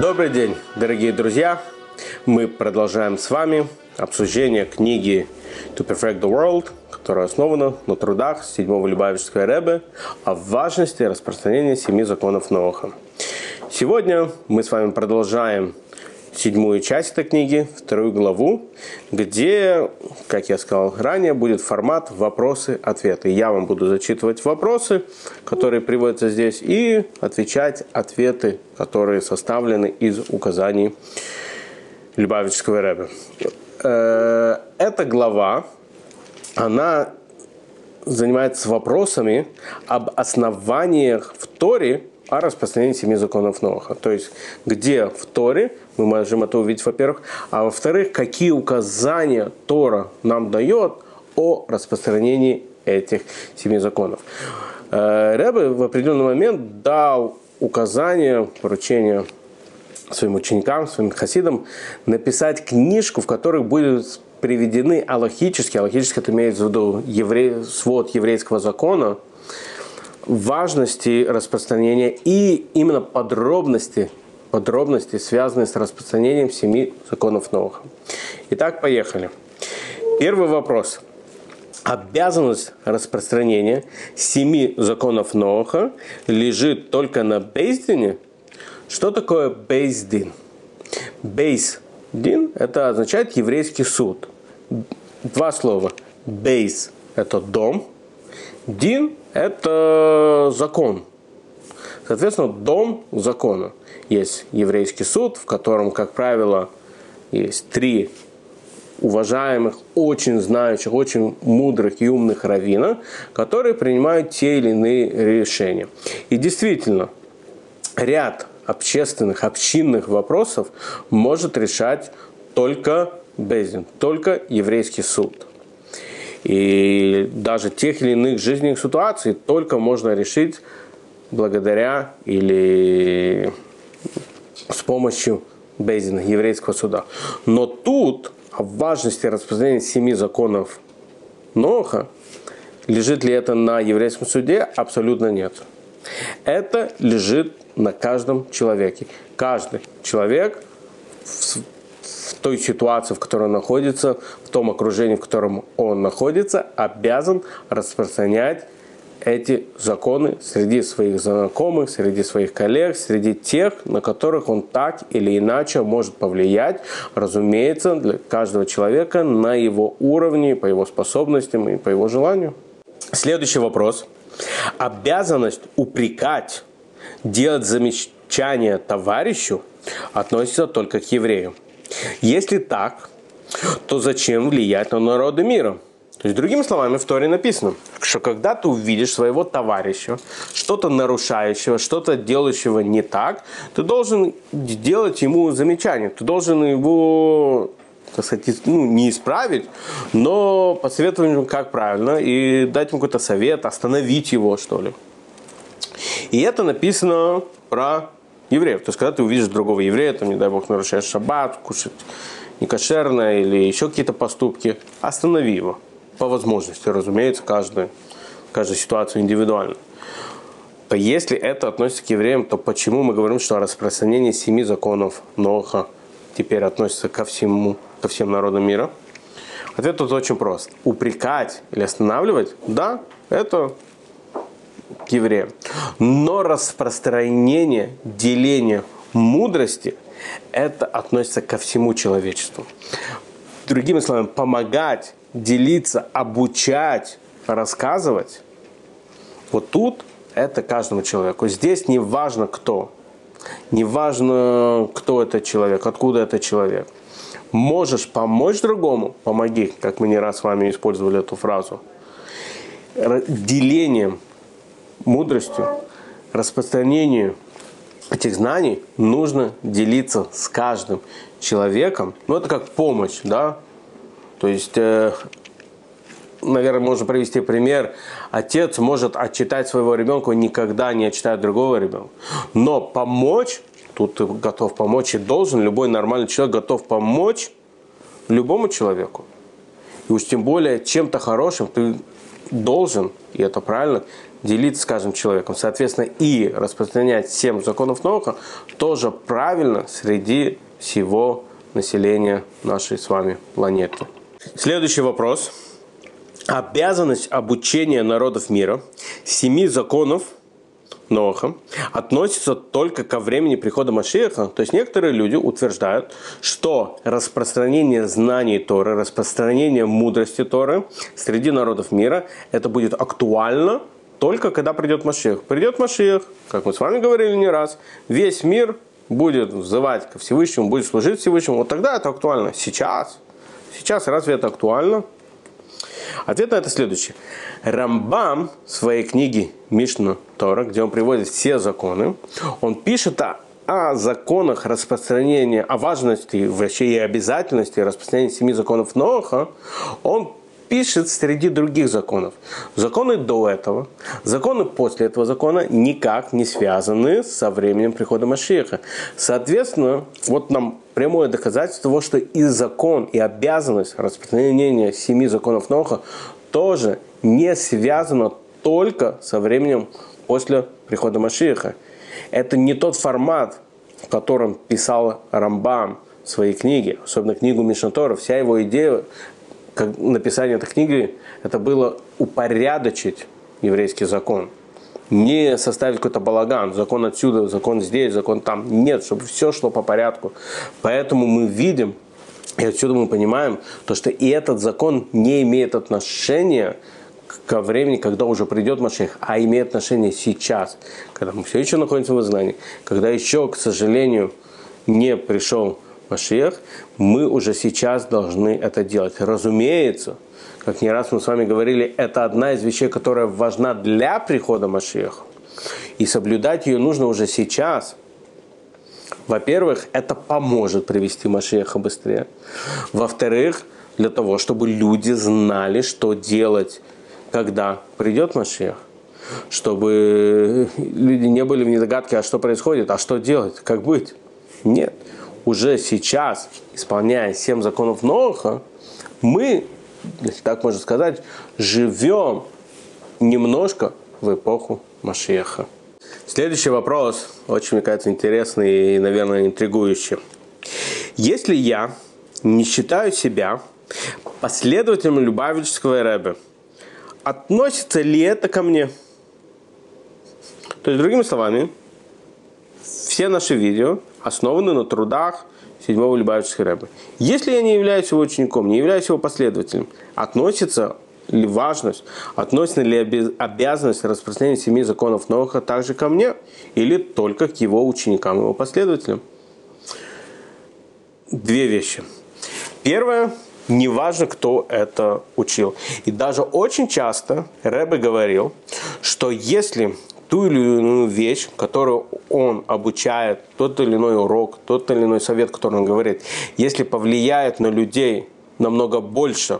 Добрый день, дорогие друзья! Мы продолжаем с вами обсуждение книги To Perfect the World, которая основана на трудах седьмого Любавичского Ребе о важности распространения семи законов Ноаха. Сегодня мы с вами продолжаем седьмую часть этой книги, вторую главу, где, как я сказал ранее, будет формат вопросы-ответы. Я вам буду зачитывать вопросы, которые приводятся здесь, и отвечать ответы, которые составлены из указаний Любавического Рэба. Э, эта глава, она занимается вопросами об основаниях в Торе о распространении семи законов Ноаха. То есть, где в Торе, мы можем это увидеть, во-первых, а во-вторых, какие указания Тора нам дает о распространении этих семи законов. Э, Рэбе в определенный момент дал указание, поручение своим ученикам, своим хасидам написать книжку, в которой будут приведены аллахически, аллахически это имеется в виду евре, свод еврейского закона, важности распространения и именно подробности, подробности, связанные с распространением семи законов Ноаха. Итак, поехали. Первый вопрос. Обязанность распространения семи законов Ноаха лежит только на Бейздине? Что такое Бейздин? Бейздин – это означает еврейский суд. Два слова. Бейс – это дом. Дин это закон. Соответственно, дом закона. Есть еврейский суд, в котором, как правило, есть три уважаемых, очень знающих, очень мудрых и умных раввина, которые принимают те или иные решения. И действительно, ряд общественных, общинных вопросов может решать только Безин, только еврейский суд. И даже тех или иных жизненных ситуаций только можно решить благодаря или с помощью Бейзина, еврейского суда. Но тут о важности распространения семи законов Ноха, лежит ли это на еврейском суде, абсолютно нет. Это лежит на каждом человеке. Каждый человек той ситуации, в которой он находится, в том окружении, в котором он находится, обязан распространять эти законы среди своих знакомых, среди своих коллег, среди тех, на которых он так или иначе может повлиять, разумеется, для каждого человека на его уровне, по его способностям и по его желанию. Следующий вопрос. Обязанность упрекать, делать замечания товарищу относится только к евреям. Если так, то зачем влиять на народы мира? То есть, другими словами, в Торе написано, что когда ты увидишь своего товарища, что-то нарушающего, что-то делающего не так, ты должен делать ему замечание, ты должен его так сказать, ну, не исправить, но посоветовать ему, как правильно, и дать ему какой-то совет, остановить его, что ли. И это написано про евреев. То есть, когда ты увидишь другого еврея, там, не дай бог, нарушаешь шаббат, кушать некошерно или еще какие-то поступки, останови его. По возможности, разумеется, каждая ситуация индивидуальна. То если это относится к евреям, то почему мы говорим, что распространение семи законов Ноха теперь относится ко всему, ко всем народам мира? Ответ тут очень прост. Упрекать или останавливать, да, это к евреям. Но распространение, деление мудрости, это относится ко всему человечеству. Другими словами, помогать, делиться, обучать, рассказывать, вот тут это каждому человеку. Здесь не важно кто. Не важно, кто это человек, откуда это человек. Можешь помочь другому, помоги, как мы не раз с вами использовали эту фразу. Делением мудростью, распространению этих знаний нужно делиться с каждым человеком. Ну, это как помощь, да? То есть, э, наверное, можно привести пример. Отец может отчитать своего ребенка, никогда не отчитает другого ребенка. Но помочь, тут ты готов помочь и должен, любой нормальный человек готов помочь любому человеку. И уж тем более чем-то хорошим ты должен, и это правильно, делиться с каждым человеком. Соответственно, и распространять семь законов Ноха тоже правильно среди всего населения нашей с вами планеты. Следующий вопрос. Обязанность обучения народов мира семи законов Ноха относится только ко времени прихода Машиаха. То есть некоторые люди утверждают, что распространение знаний Торы, распространение мудрости Торы среди народов мира, это будет актуально только когда придет Машиах. Придет Машиах, как мы с вами говорили не раз, весь мир будет взывать ко Всевышнему, будет служить Всевышнему. Вот тогда это актуально. Сейчас? Сейчас разве это актуально? Ответ на это следующий. Рамбам в своей книге Мишна Тора, где он приводит все законы, он пишет о, о законах распространения, о важности вообще и обязательности распространения семи законов Ноха, он пишет среди других законов. Законы до этого, законы после этого закона никак не связаны со временем прихода Машеха. Соответственно, вот нам прямое доказательство того, что и закон, и обязанность распространения семи законов Ноха тоже не связано только со временем после прихода Машиха. Это не тот формат, в котором писал Рамбам в своей книге, особенно книгу Мишнатора. Вся его идея как написание этой книги, это было упорядочить еврейский закон. Не составить какой-то балаган, закон отсюда, закон здесь, закон там. Нет, чтобы все шло по порядку. Поэтому мы видим, и отсюда мы понимаем, то, что и этот закон не имеет отношения ко времени, когда уже придет Машех, а имеет отношение сейчас, когда мы все еще находимся в изгнании, когда еще, к сожалению, не пришел Машех, мы уже сейчас должны это делать. Разумеется, как не раз мы с вами говорили, это одна из вещей, которая важна для прихода Машеха. И соблюдать ее нужно уже сейчас. Во-первых, это поможет привести Машеха быстрее. Во-вторых, для того, чтобы люди знали, что делать, когда придет Машех. Чтобы люди не были в недогадке, а что происходит, а что делать, как быть. Нет уже сейчас, исполняя семь законов Ноха, мы, если так можно сказать, живем немножко в эпоху Машеха. Следующий вопрос, очень, мне кажется, интересный и, наверное, интригующий. Если я не считаю себя последователем Любавического Рэбе, относится ли это ко мне? То есть, другими словами, все наши видео основаны на трудах седьмого Любавичского рэба. Если я не являюсь его учеником, не являюсь его последователем, относится ли важность, относится ли обязанность распространения семи законов Ноха также ко мне или только к его ученикам, его последователям? Две вещи. Первое, неважно, кто это учил. И даже очень часто Рэбе говорил, что если ту или иную вещь, которую он обучает, тот или иной урок, тот или иной совет, который он говорит, если повлияет на людей намного больше,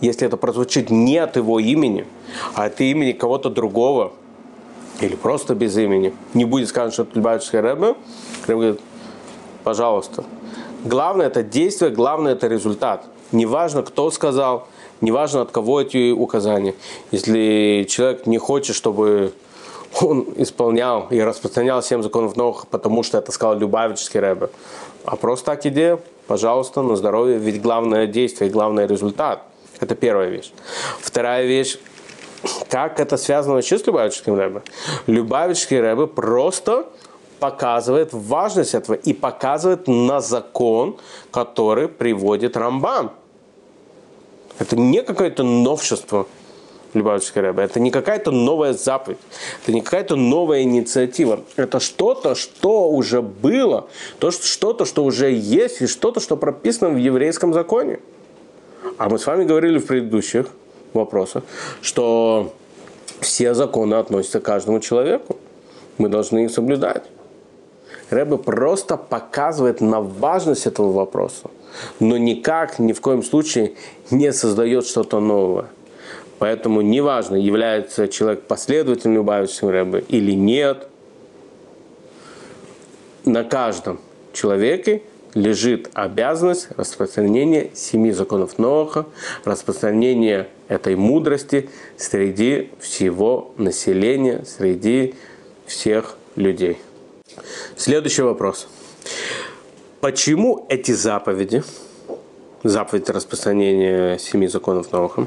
если это прозвучит не от его имени, а от имени кого-то другого, или просто без имени, не будет сказано, что это Любавичский Рэбе, Рэбе говорит, пожалуйста. Главное это действие, главное это результат. Неважно, кто сказал, неважно, от кого эти указания. Если человек не хочет, чтобы он исполнял и распространял семь законов новых, потому что это сказал Любавический Рэбе. А просто так идея, пожалуйста, на здоровье, ведь главное действие, главный результат. Это первая вещь. Вторая вещь, как это связано вообще с Любавическим Рэбе? Любавический Рэбе просто показывает важность этого и показывает на закон, который приводит Рамбам. Это не какое-то новшество – Любавичский Рэбе. Это не какая-то новая заповедь, это не какая-то новая инициатива. Это что-то, что уже было, то, что-то, что уже есть, и что-то, что прописано в еврейском законе. А мы с вами говорили в предыдущих вопросах, что все законы относятся к каждому человеку. Мы должны их соблюдать. Рэбе просто показывает на важность этого вопроса, но никак, ни в коем случае не создает что-то новое. Поэтому неважно, является человек последователем Любавичского Рэбе или нет, на каждом человеке лежит обязанность распространения семи законов Ноаха, распространения этой мудрости среди всего населения, среди всех людей. Следующий вопрос. Почему эти заповеди, заповедь распространения семи законов Ноаха,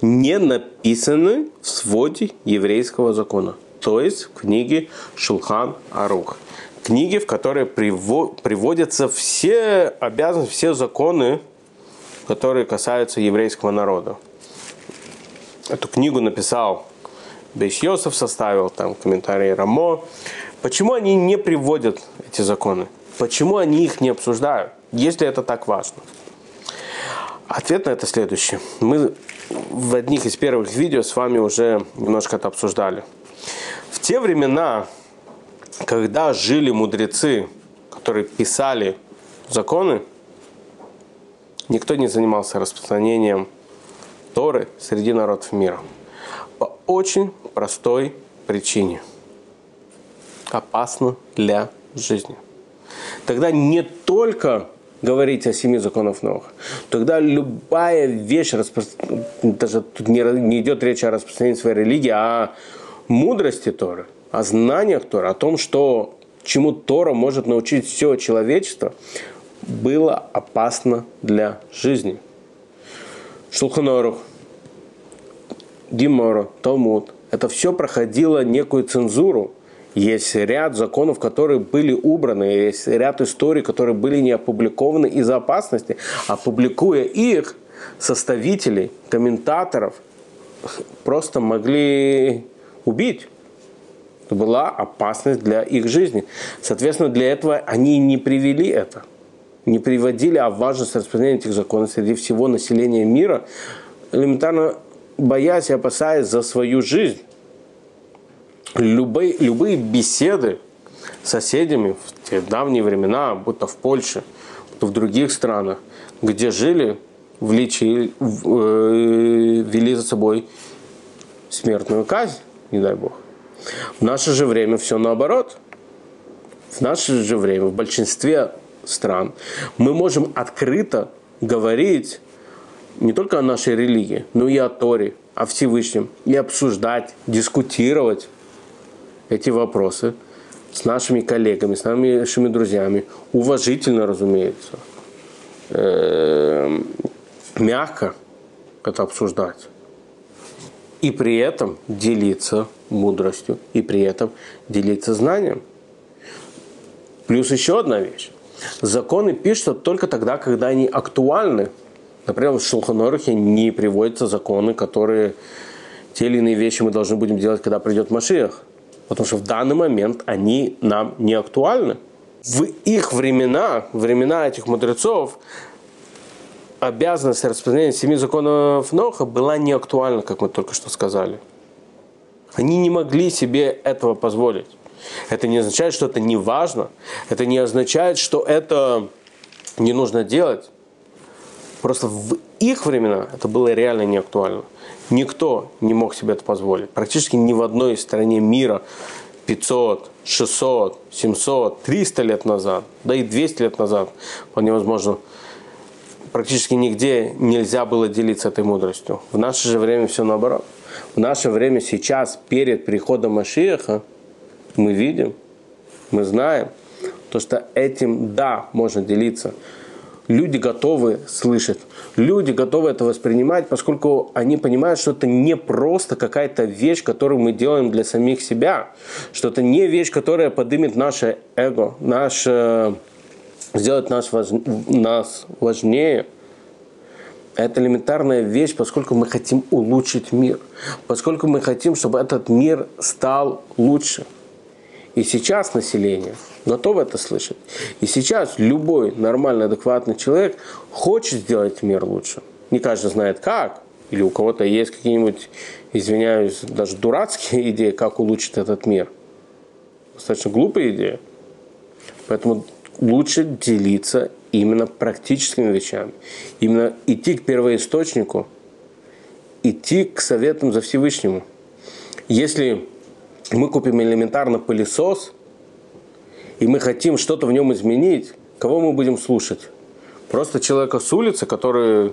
не написаны в своде еврейского закона, то есть в книге Шулхан Арух? Книги, в которые приводятся все обязанности, все законы, которые касаются еврейского народа. Эту книгу написал Йосеф, составил там комментарии Рамо. Почему они не приводят эти законы? Почему они их не обсуждают, если это так важно? Ответ на это следующий. Мы в одних из первых видео с вами уже немножко это обсуждали. В те времена, когда жили мудрецы, которые писали законы, никто не занимался распространением Торы среди народов мира. По очень простой причине. Опасно для жизни тогда не только говорить о семи законах Ноха, тогда любая вещь, даже тут не, не идет речь о распространении своей религии, а о мудрости Торы, о знаниях Торы, о том, что чему Тора может научить все человечество, было опасно для жизни. Шулханорух, Димора, Талмуд, это все проходило некую цензуру – есть ряд законов, которые были убраны, есть ряд историй, которые были не опубликованы из-за опасности. Опубликуя их, составителей, комментаторов просто могли убить. Это была опасность для их жизни. Соответственно, для этого они не привели это. Не приводили о важности распространения этих законов среди всего населения мира, элементарно боясь и опасаясь за свою жизнь любые, любые беседы с соседями в те давние времена, будто в Польше, будто в других странах, где жили, влечи, э, вели за собой смертную казнь, не дай бог. В наше же время все наоборот. В наше же время, в большинстве стран, мы можем открыто говорить не только о нашей религии, но и о Торе, о Всевышнем, и обсуждать, дискутировать эти вопросы с нашими коллегами, с нашими друзьями, уважительно, разумеется, эм, мягко это обсуждать. И при этом делиться мудростью, и при этом делиться знанием. Плюс еще одна вещь. Законы пишутся только тогда, когда они актуальны. Например, в Шулханорухе не приводятся законы, которые те или иные вещи мы должны будем делать, когда придет Машиах потому что в данный момент они нам не актуальны. В их времена, времена этих мудрецов, обязанность распространения семи законов Ноха была не актуальна, как мы только что сказали. Они не могли себе этого позволить. Это не означает, что это не важно. Это не означает, что это не нужно делать. Просто в их времена это было реально не актуально. Никто не мог себе это позволить. Практически ни в одной стране мира 500, 600, 700, 300 лет назад, да и 200 лет назад, вполне возможно, практически нигде нельзя было делиться этой мудростью. В наше же время все наоборот. В наше время сейчас, перед приходом Машиаха, мы видим, мы знаем, то, что этим, да, можно делиться – люди готовы слышать, люди готовы это воспринимать, поскольку они понимают, что это не просто какая-то вещь, которую мы делаем для самих себя, что это не вещь, которая поднимет наше эго, наше, сделает нас, нас важнее. Это элементарная вещь, поскольку мы хотим улучшить мир, поскольку мы хотим, чтобы этот мир стал лучше. И сейчас население готово это слышать. И сейчас любой нормальный, адекватный человек хочет сделать мир лучше. Не каждый знает как, или у кого-то есть какие-нибудь, извиняюсь, даже дурацкие идеи, как улучшить этот мир. Достаточно глупая идея. Поэтому лучше делиться именно практическими вещами. Именно идти к первоисточнику, идти к советам за Всевышнему. Если мы купим элементарно пылесос, и мы хотим что-то в нем изменить, кого мы будем слушать? Просто человека с улицы, который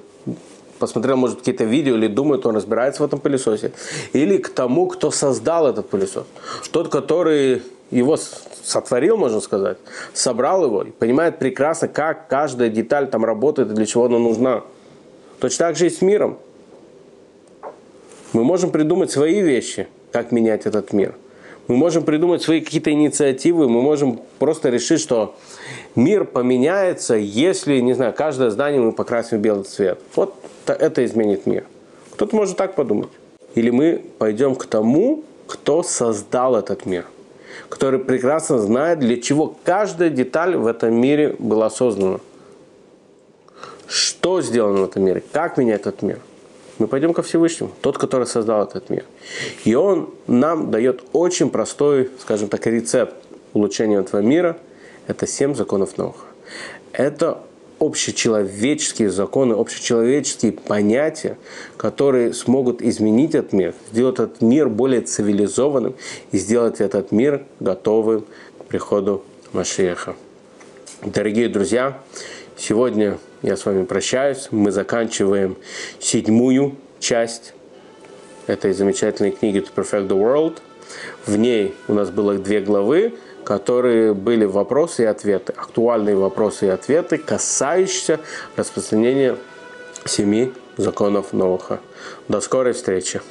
посмотрел, может, какие-то видео или думает, он разбирается в этом пылесосе. Или к тому, кто создал этот пылесос. Тот, который его сотворил, можно сказать, собрал его и понимает прекрасно, как каждая деталь там работает и для чего она нужна. Точно так же и с миром. Мы можем придумать свои вещи, как менять этот мир. Мы можем придумать свои какие-то инициативы, мы можем просто решить, что мир поменяется, если, не знаю, каждое здание мы покрасим в белый цвет. Вот это изменит мир. Кто-то может так подумать. Или мы пойдем к тому, кто создал этот мир, который прекрасно знает, для чего каждая деталь в этом мире была создана. Что сделано в этом мире, как менять этот мир. Мы пойдем ко Всевышнему, тот, который создал этот мир. И он нам дает очень простой, скажем так, рецепт улучшения этого мира. Это семь законов Ноха. Это общечеловеческие законы, общечеловеческие понятия, которые смогут изменить этот мир, сделать этот мир более цивилизованным и сделать этот мир готовым к приходу Машеха. Дорогие друзья, сегодня я с вами прощаюсь. Мы заканчиваем седьмую часть этой замечательной книги To Perfect the World. В ней у нас было две главы, которые были вопросы и ответы, актуальные вопросы и ответы, касающиеся распространения семи законов Ноха. До скорой встречи!